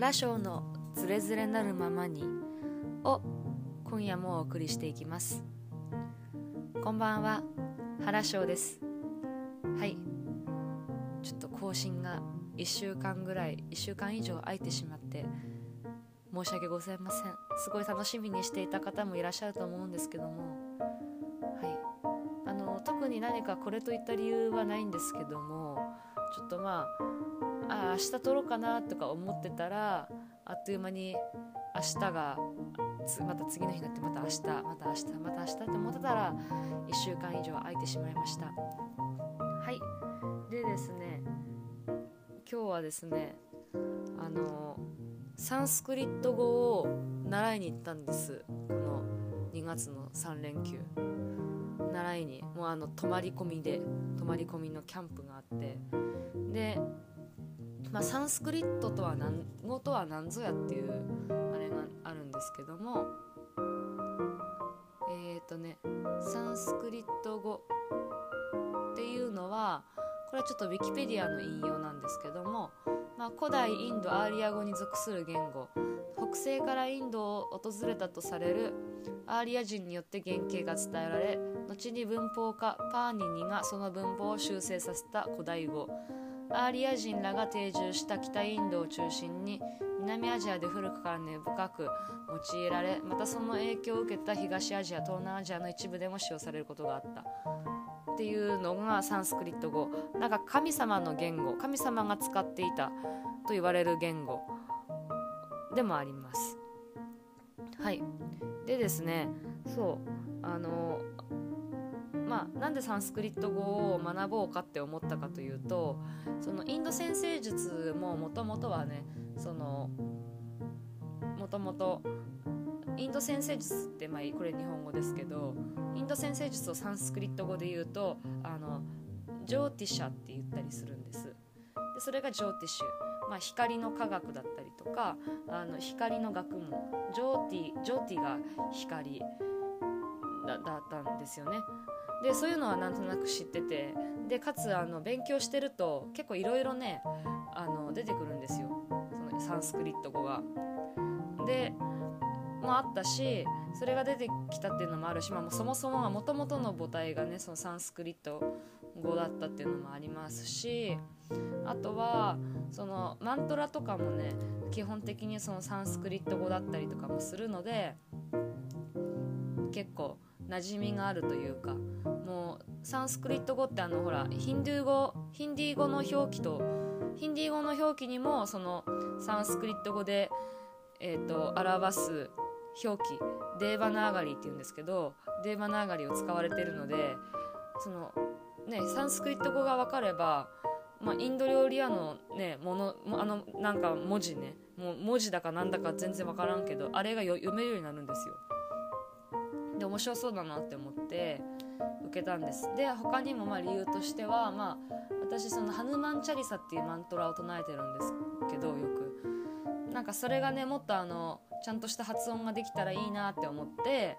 原章のズレズレなるままにを今夜もお送りしていきます。こんばんは。原章です。はい。ちょっと更新が1週間ぐらい1週間以上空いてしまって申し訳ございません。すごい楽しみにしていた方もいらっしゃると思うんですけども。はい。あの特に何かこれといった理由はないんですけどもちょっとまああ明日撮ろうかなとか思ってたらあっという間に明日がまた次の日になってまた明日また明日また明日って思ってたら1週間以上空いてしまいました。はい。でですね今日はですねあのサンスクリット語を習いに行ったんです。この2月の3連休。習いにもうあの泊まり込みで泊まり込みのキャンプがあって。で、まあ、サンスクリットとは何語とは何ぞやっていうあれがあるんですけども。えっ、ー、とねサンスクリット語っていうのはこれはちょっとウィキペディアの引用なんですけども、まあ、古代インドアーリア語に属する言語。北西からインドを訪れたとされるアーリア人によって原型が伝えられ後に文法家パーニニがその文法を修正させた古代語。アーリア人らが定住した北インドを中心に南アジアで古くから根深く用いられまたその影響を受けた東アジア東南アジアの一部でも使用されることがあった。っていうのがサンスクリット語。なんか神様の言語神様が使っていたと言われる言語。でもあります。はい。でですねそう。あのまあなんでサンスクリット語を学ぼうかって思ったかというとそのインド先生術ももともとはねそのもともとインド先生術ってまあこれ日本語ですけどインド先生術をサンスクリット語で言うとあのジョーティシャって言ったりするんです。でそれがジョーティッシュ、まあ、光の科学だったりとかあの光の学問。ジョーティジョーティが光だだったんですよね。でそういうのはなんとなく知っててでかつあの勉強してると結構いろいろねあの出てくるんですよそのサンスクリット語が。でもあったしそれが出てきたっていうのもあるし、まあ、そもそもがもともとの母体がねそのサンスクリット語だったっていうのもありますしあとはそのマントラとかもね基本的にそのサンスクリット語だったりとかもするので結構馴染みがあるというかもうサンスクリット語ってあのほらヒンドゥー語ヒンディー語の表記とヒンディー語の表記にもそのサンスクリット語で、えーと、表す表記デーバナーガリーっていうんですけどデーバナーガリーを使われてるのでそのねサンスクリット語が分かれば、まあ、インド料理屋のねものあのなんか文字ねもう文字だかなんだか全然分からんけどあれが読めるようになるんですよ。で面白そうだなって思って受けたんです。で他にもまあ理由としてはまあ私そのハヌマンチャリサっていうマントラを唱えてるんですけどよく。なんかそれがねもっとあのちゃんとした発音ができたらいいなって思って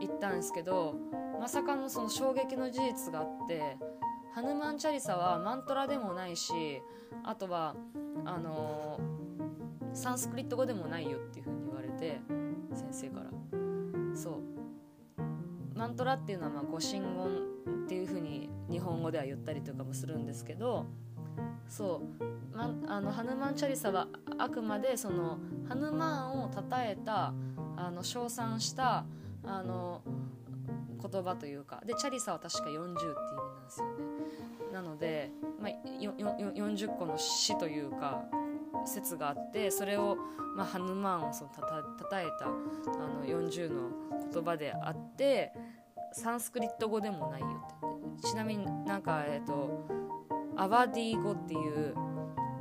行ったんですけどまさかのその衝撃の事実があってハヌマンチャリサはマントラでもないしあとはあのー、サンスクリット語でもないよっていう風に言われて先生から。マントラっていうのはまあ五神言っていう風に日本語では言ったりとかもするんですけどそう、ま、あのハヌマンチャリサはあくまでそのハヌマンを称えたあの称賛したあの言葉というかでチャリサは確か40っていう意味なんですよね。なので、まあ、40個の詩というか説があってそれを、まあ、ハヌマンをそのたたえたあの40の言葉であってサンスクリット語でもないよってちなみになんかえっ、とアワディ語っていう、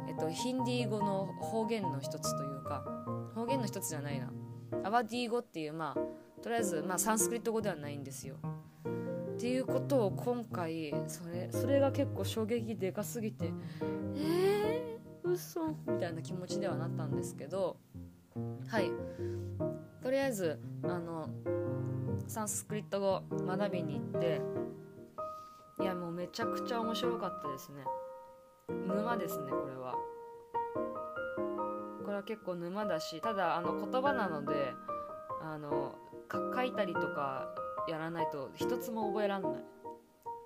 えっ、と、ヒンディー語の方言の一つというか方言の一つじゃないな。アワディ語っていうまあとりあえず、まあ、サンスクリット語ではないんですよ。っていうことを今回それそれが結構衝撃でかすぎてえー、嘘みたいな気持ちではなったんですけどはい。とりあえずあのサンスクリット語学びに行っていやもうめちゃくちゃ面白かったですね。沼ですねこれは。これは結構沼だしただあの言葉なのであの書いたりとかやらないと一つも覚えらんない。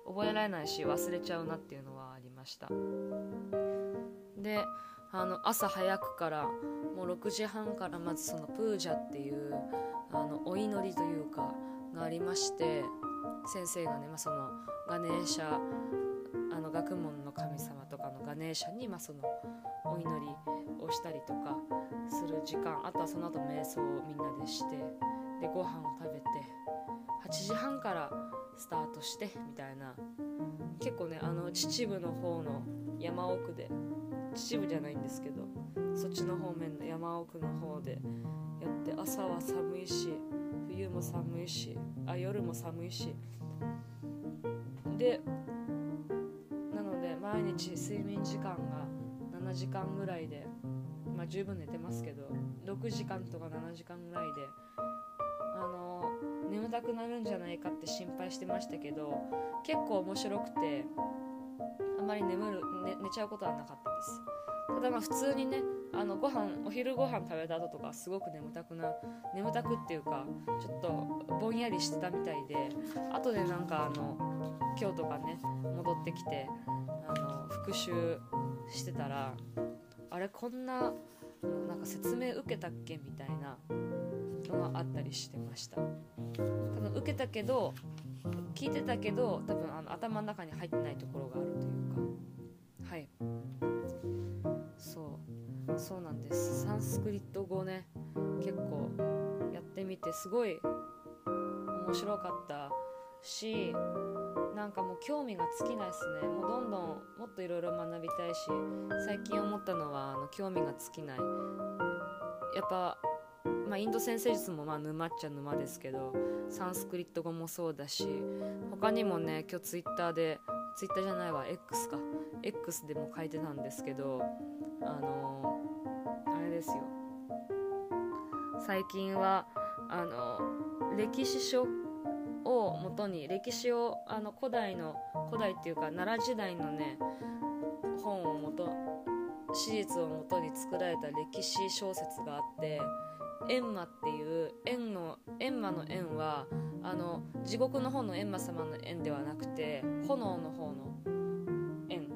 覚えられないし忘れちゃうなっていうのはありました。であの朝早くからもう6時半からまずそのプージャっていうあのお祈りというかがありまして先生がね、まあ、そのガネーシャあの学問の神様とかのガネーシャに、まあ、そのお祈りをしたりとかする時間あとはその後瞑想をみんなでしてでご飯を食べて8時半からスタートしてみたいな。結構ねあの秩父の方の山奥で秩父じゃないんですけどそっちの方面の山奥の方でやって朝は寒いし冬も寒いしあ夜も寒いし。でなので毎日睡眠時間が7時間ぐらいでまあ十分寝てますけど6時間とか7時間ぐらいであの眠たくなるんじゃないかって心配してましたけど結構面白くてまり眠る、ね、寝ちゃうことはなかったです。ただまあ普通にねあのご飯お昼ご飯食べた後とかすごく眠たくな眠たくっていうかちょっとぼんやりしてたみたいで後でなんかあの今日とかね戻ってきてあの復習してたらあれこんななんか説明受けたっけみたいなのがあったりしてました。多分受けたけど聞いてたけど多分あの頭の中に入ってないところがあるとい。そう。そうなんです。サンスクリット語ね。結構やってみてすごい面白かったしなんかもう興味が尽きないですね。もうどんどんもっといろいろ学びたいし最近思ったのはあの興味が尽きない。やっぱまあ、インド先生術もまあ沼っちゃ沼ですけどサンスクリット語もそうだし他にもね今日ツイッターでツイッターじゃないわ。X か。X でも書いてたんですけどあのー、あれですよ。最近はあの歴史書をもとに歴史をあの古代の古代っていうか奈良時代のね本をもと史実をもとに作られた歴史小説があって閻魔っていう閻の閻魔の閻はあの地獄の方の閻魔様の閻ではなくて炎の方の閻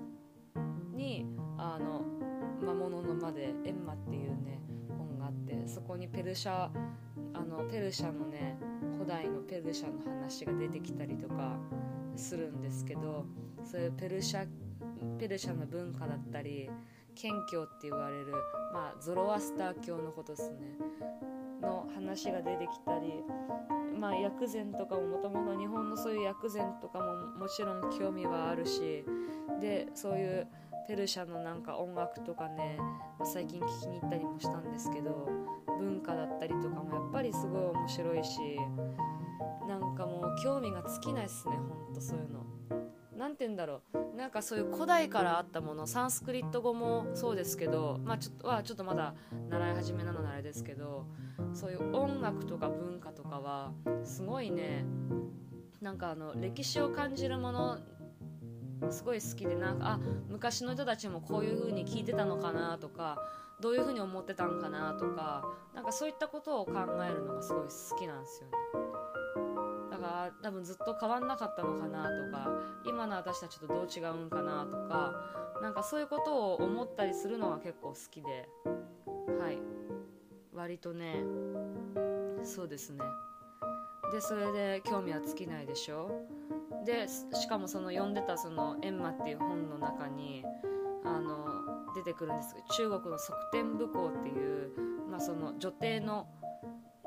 にあの魔物の魔で閻魔っていうね本があってそこにペルシャあのペルシャのね古代のペルシャの話が出てきたりとかするんですけどそういうペルシャペルシャの文化だったり謙虚って言われる、まあ、ゾロアスター教のことですね。の話が出てきたり、まあ、薬膳とかももともと日本のそういう薬膳とかももちろん興味はあるしでそういうペルシャのなんか音楽とかね、まあ、最近聞きに行ったりもしたんですけど文化だったりとかもやっぱりすごい面白いしなんかもう興味が尽きないっすねほんとそういうの。何て言うんだろうなんかそういう古代からあったものサンスクリット語もそうですけどまあちょっとはちょっとまだ習い始めなのであれですけどそういう音楽とか文化とかはすごいねなんかあの歴史を感じるものすごい好きでなんかあ昔の人たちもこういう風に聞いてたのかなとかどういう風に思ってたんかなとかなんかそういったことを考えるのがすごい好きなんですよね。が多分ずっと変わんなかったのかなとか今の私たちとどう違うんかなとかなんかそういうことを思ったりするのが結構好きではい割とねそうですね。でそれで興味は尽きないでしょ？でしかもその読んでたその「エンマ」っていう本の中にあの出てくるんです。中国の側天武功っていう、まあ、その女帝の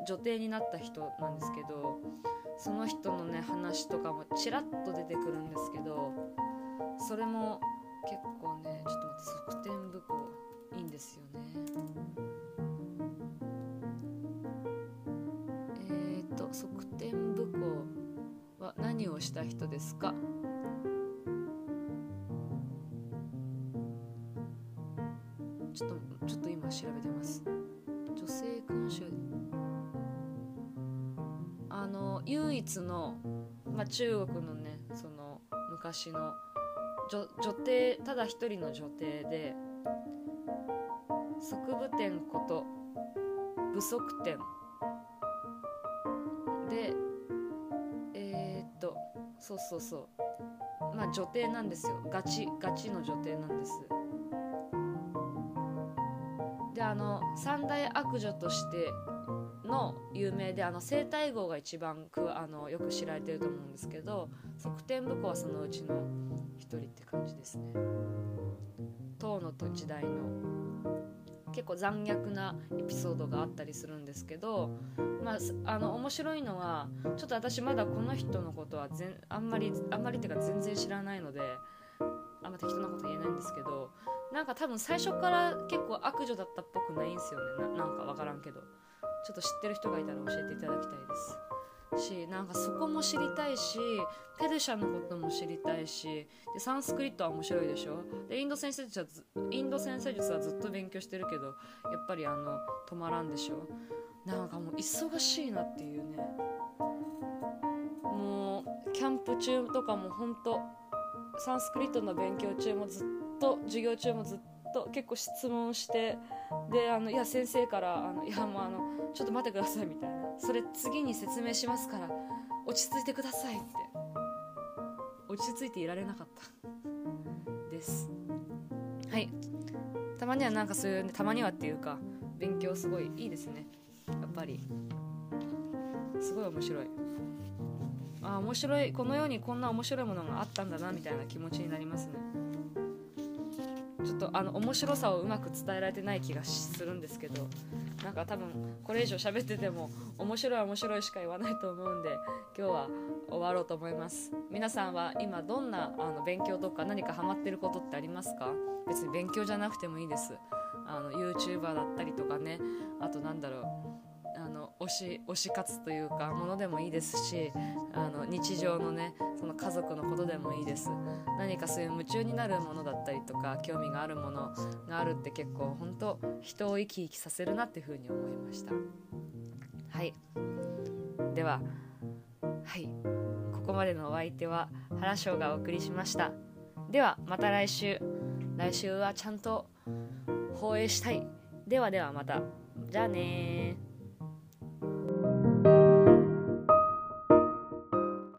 女帝になった人なんですけどその人のね話とかもちらっと出てくるんですけどそれも結構ねちょっと待って側転武功いいんですよね何をした人ですか？ちょっとちょっと今調べてます。女性君主唯一の、まあ、中国のねその昔の女女帝ただ一人の女帝で側部点こと不足点で、そうそうそう。まあ女帝なんですよ。ガチガチの女帝なんです。であの三大悪女としての有名であの生体号が一番くあのよく知られてると思うんですけど側転武功はそのうちの一人って感じですね。唐の時代の結構残虐なエピソードがあったりするんですけど、まあ、あの面白いのはちょっと私まだこの人のことは全あんまりあんまりっていうか全然知らないのであんま適当なこと言えないんですけどなんか多分最初から結構悪女だったっぽくないんですよね。なんか分からんけど。ちょっと知ってる人がいたら教えていただきたいです。しなんかそこも知りたいしペルシャのことも知りたいしでサンスクリットは面白いでしょ？でインド先生術はインド先生術はずっと勉強してるけどやっぱりあの止まらんでしょ？なんかもう忙しいなっていうね。もうキャンプ中とかも本当サンスクリットの勉強中もずっと授業中もずっと結構質問してであのいや先生からあのいやもうあのちょっと待ってくださいみたいな。それ次に説明しますから落ち着いてくださいって。落ち着いていられなかった。です。はい。たまにはなんかそういう、たまにはっていうか勉強すごいいいですね。やっぱり。すごい面白い。あ面白い。この世にこんな面白いものがあったんだなみたいな気持ちになりますね。ちょっとあの面白さをうまく伝えられてない気がするんですけどなんか多分これ以上喋ってても面白い面白いしか言わないと思うんで今日は終わろうと思います。皆さんは今どんなあの勉強とか何かハマってることってありますか？別に勉強じゃなくてもいいです。あの YouTuber だったりとかね。あとなんだろう。推し推し活というかものでもいいですしあの日常のねその家族のことでもいいです。何かそういう夢中になるものだったりとか興味があるものがあるって結構本当人を生き生きさせるなっていうふうに思いました。はい。でははい。ここまでのお相手は原翔がお送りしました。ではまた来週。来週はちゃんと放映したい。ではではまた。じゃあね